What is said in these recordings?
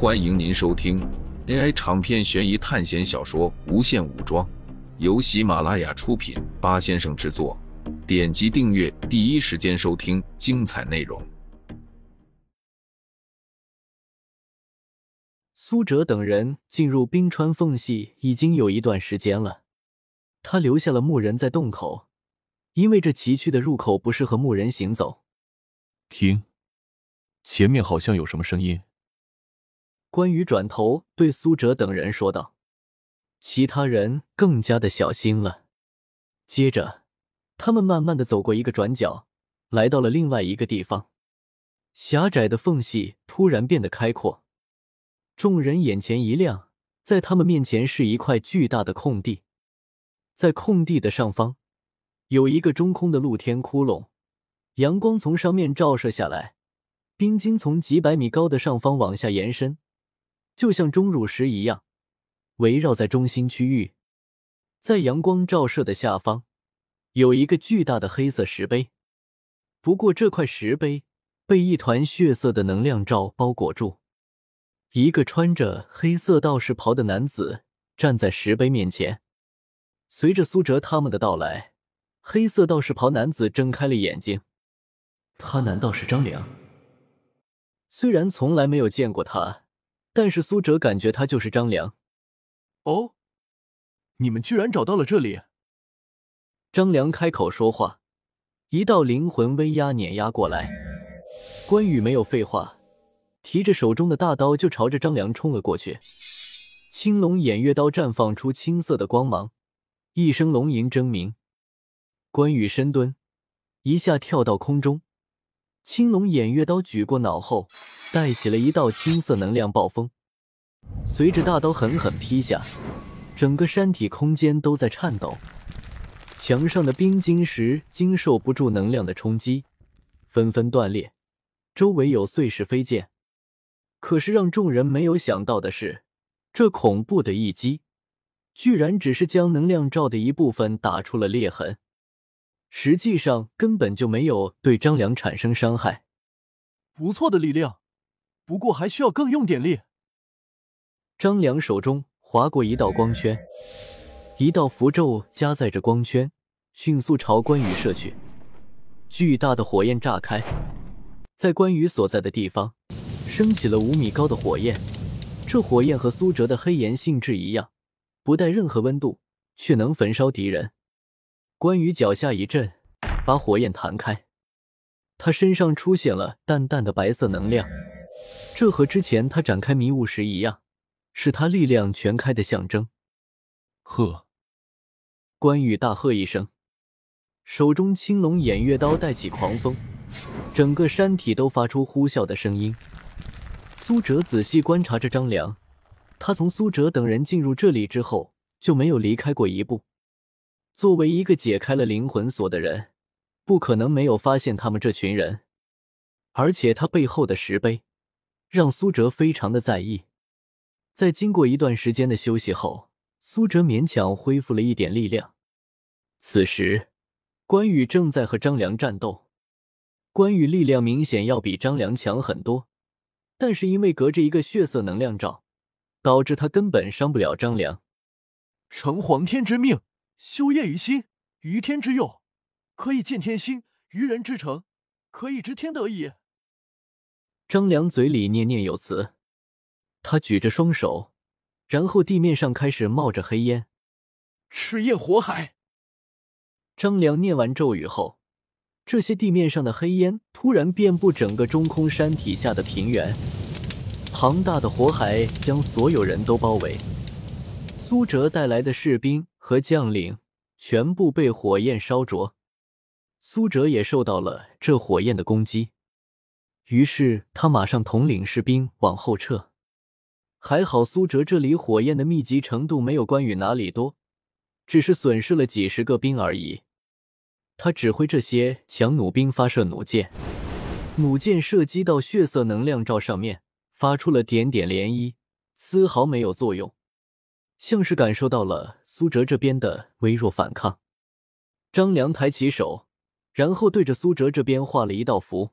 欢迎您收听 AI 长篇悬疑探险小说《无限武装》，由喜马拉雅出品，八先生制作。点击订阅，第一时间收听精彩内容。苏哲等人进入冰川缝隙已经有一段时间了，他留下了牧人在洞口，因为这崎岖的入口不适合牧人行走。听，前面好像有什么声音。关羽转头对苏哲等人说道，其他人更加的小心了。接着，他们慢慢的走过一个转角，来到了另外一个地方。狭窄的缝隙突然变得开阔，众人眼前一亮，在他们面前是一块巨大的空地，在空地的上方有一个中空的露天窟窿，阳光从上面照射下来，冰晶从几百米高的上方往下延伸。就像钟乳石一样，围绕在中心区域，在阳光照射的下方，有一个巨大的黑色石碑。不过这块石碑被一团血色的能量罩包裹住。一个穿着黑色道士袍的男子站在石碑面前。随着苏哲他们的到来，黑色道士袍男子睁开了眼睛。他难道是张良？虽然从来没有见过他。但是苏哲感觉他就是张良。哦，你们居然找到了这里！张良开口说话，一道灵魂威压碾压过来。关羽没有废话，提着手中的大刀就朝着张良冲了过去。青龙偃月刀绽放出青色的光芒，一声龙吟争鸣。关羽深蹲，一下跳到空中。青龙偃月刀举过脑后，带起了一道青色能量暴风，随着大刀狠狠劈下，整个山体空间都在颤抖，墙上的冰晶石经受不住能量的冲击，纷纷断裂，周围有碎石飞溅。可是让众人没有想到的是，这恐怖的一击，居然只是将能量罩的一部分打出了裂痕。实际上根本就没有对张良产生伤害，不错的力量，不过还需要更用点力。张良手中划过一道光圈，一道符咒夹载着光圈，迅速朝关羽射去。巨大的火焰炸开，在关羽所在的地方升起了五米高的火焰。这火焰和苏哲的黑炎性质一样，不带任何温度，却能焚烧敌人。关羽脚下一震，把火焰弹开，他身上出现了淡淡的白色能量，这和之前他展开迷雾时一样，是他力量全开的象征。呵！关羽大喝一声，手中青龙偃月刀带起狂风，整个山体都发出呼啸的声音。苏哲仔细观察着张良，他从苏哲等人进入这里之后就没有离开过一步。作为一个解开了灵魂锁的人，不可能没有发现他们这群人。而且他背后的石碑，让苏哲非常的在意。在经过一段时间的休息后，苏哲勉强恢复了一点力量。此时，关羽正在和张良战斗。关羽力量明显要比张良强很多，但是因为隔着一个血色能量罩，导致他根本伤不了张良。承皇天之命。修业于心，于天之佑，可以见天心；于人之诚，可以知天德矣。张良嘴里念念有词，他举着双手，然后地面上开始冒着黑烟。赤焰火海。张良念完咒语后，这些地面上的黑烟突然遍布整个中空山体下的平原，庞大的火海将所有人都包围。苏哲带来的士兵。和将领全部被火焰烧灼，苏哲也受到了这火焰的攻击，于是他马上统领士兵往后撤。还好苏哲这里火焰的密集程度没有关羽哪里多，只是损失了几十个兵而已。他指挥这些强弩兵发射弩箭，弩箭射击到血色能量罩上面，发出了点点涟漪，丝毫没有作用。像是感受到了苏哲这边的微弱反抗，张良抬起手，然后对着苏哲这边画了一道符，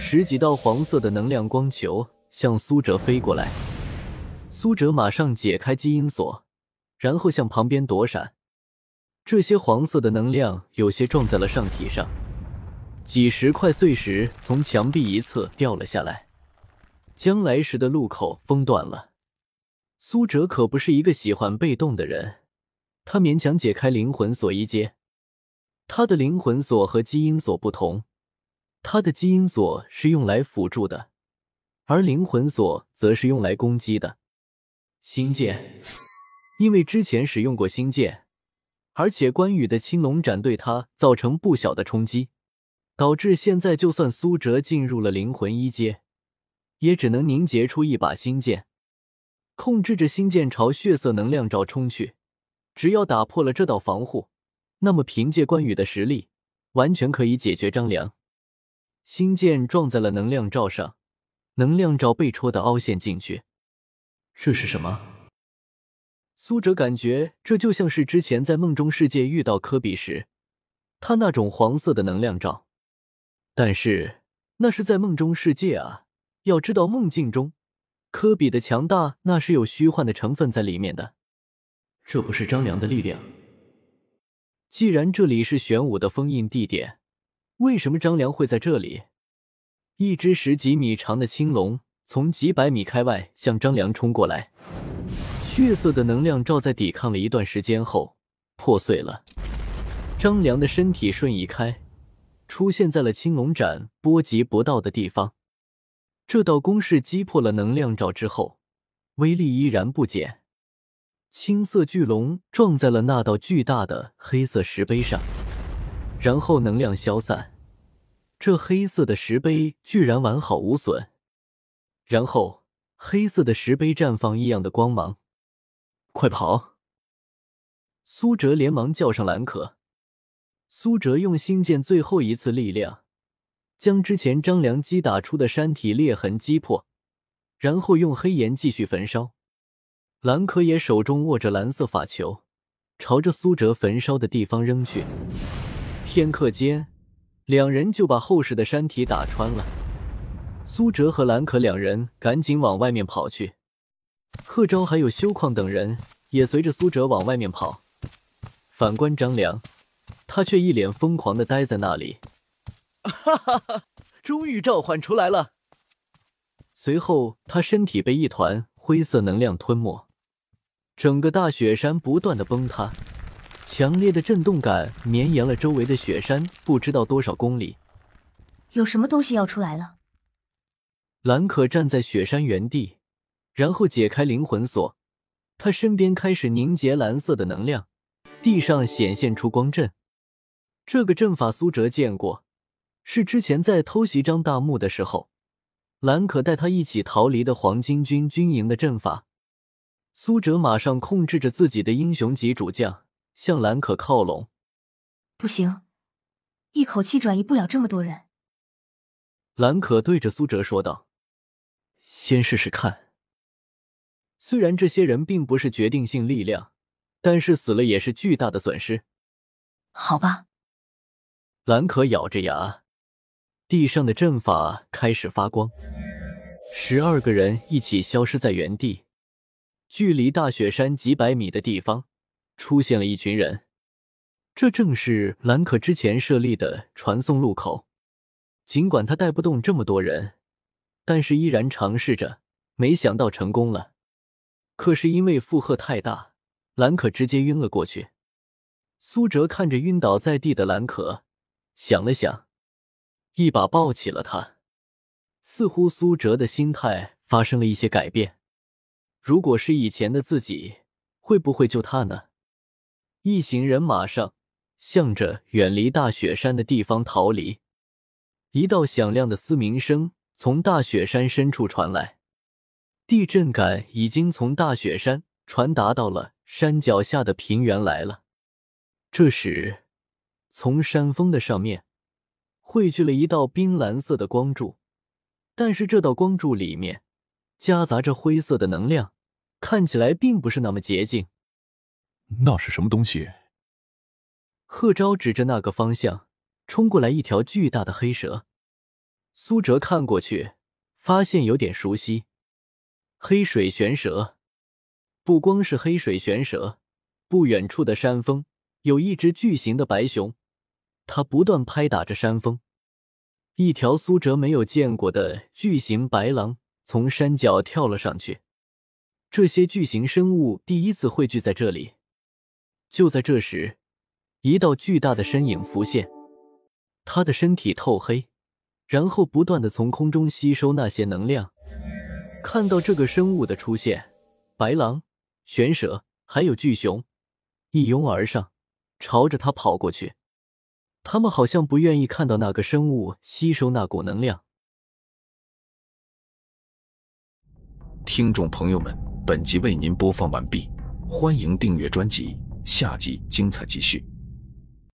十几道黄色的能量光球向苏哲飞过来。苏哲马上解开基因锁，然后向旁边躲闪。这些黄色的能量有些撞在了上体上，几十块碎石从墙壁一侧掉了下来，将来时的路口封断了。苏哲可不是一个喜欢被动的人，他勉强解开灵魂锁一阶。他的灵魂锁和基因锁不同，他的基因锁是用来辅助的，而灵魂锁则是用来攻击的。星剑，因为之前使用过星剑，而且关羽的青龙斩对他造成不小的冲击，导致现在就算苏哲进入了灵魂一阶，也只能凝结出一把星剑，控制着星剑朝血色能量罩冲去。只要打破了这道防护。那么，凭借关羽的实力，完全可以解决张良。星剑撞在了能量罩上，能量罩被戳的凹陷进去。这是什么？苏哲感觉这就像是之前在梦中世界遇到科比时，他那种黄色的能量罩。但是那是在梦中世界啊！要知道，梦境中科比的强大，那是有虚幻的成分在里面的。这不是张良的力量。既然这里是玄武的封印地点，为什么张良会在这里？一只十几米长的青龙从几百米开外向张良冲过来，血色的能量罩在抵抗了一段时间后破碎了。张良的身体瞬移开，出现在了青龙斩波及不到的地方。这道攻势击破了能量罩之后，威力依然不减。青色巨龙撞在了那道巨大的黑色石碑上，然后能量消散，这黑色的石碑居然完好无损。然后黑色的石碑绽放异样的光芒，快跑！苏哲连忙叫上兰可。苏哲用星剑最后一次力量，将之前张良击打出的山体裂痕击破，然后用黑岩继续焚烧。兰可也手中握着蓝色法球，朝着苏哲焚烧的地方扔去。片刻间，两人就把厚实的山体打穿了。苏哲和兰可两人赶紧往外面跑去，贺昭还有修矿等人也随着苏哲往外面跑。反观张良，他却一脸疯狂的呆在那里。哈哈哈！终于召唤出来了。随后，他身体被一团灰色能量吞没。整个大雪山不断的崩塌，强烈的震动感绵延了周围的雪山不知道多少公里。有什么东西要出来了？兰可站在雪山原地，然后解开灵魂锁，他身边开始凝结蓝色的能量，地上显现出光阵。这个阵法苏哲见过，是之前在偷袭张大木的时候，兰可带他一起逃离的黄巾军军营的阵法。苏哲马上控制着自己的英雄级主将向兰可靠拢。不行，一口气转移不了这么多人。兰可对着苏哲说道：“先试试看。虽然这些人并不是决定性力量，但是死了也是巨大的损失。”好吧。兰可咬着牙，地上的阵法开始发光，十二个人一起消失在原地。距离大雪山几百米的地方，出现了一群人。这正是兰可之前设立的传送路口。尽管他带不动这么多人，但是依然尝试着。没想到成功了，可是因为负荷太大，兰可直接晕了过去。苏哲看着晕倒在地的兰可，想了想，一把抱起了他。似乎苏哲的心态发生了一些改变。如果是以前的自己，会不会救他呢？一行人马上向着远离大雪山的地方逃离。一道响亮的嘶鸣声从大雪山深处传来，地震感已经从大雪山传达到了山脚下的平原来了。这时，从山峰的上面汇聚了一道冰蓝色的光柱，但是这道光柱里面夹杂着灰色的能量。看起来并不是那么洁净。那是什么东西？贺昭指着那个方向，冲过来一条巨大的黑蛇。苏哲看过去，发现有点熟悉。黑水玄蛇，不光是黑水玄蛇，不远处的山峰有一只巨型的白熊，它不断拍打着山峰。一条苏哲没有见过的巨型白狼从山脚跳了上去。这些巨型生物第一次汇聚在这里。就在这时，一道巨大的身影浮现，他的身体透黑，然后不断的从空中吸收那些能量。看到这个生物的出现，白狼、玄蛇还有巨熊一拥而上，朝着他跑过去。他们好像不愿意看到那个生物吸收那股能量。听众朋友们，本集为您播放完毕，欢迎订阅专辑，下集精彩继续。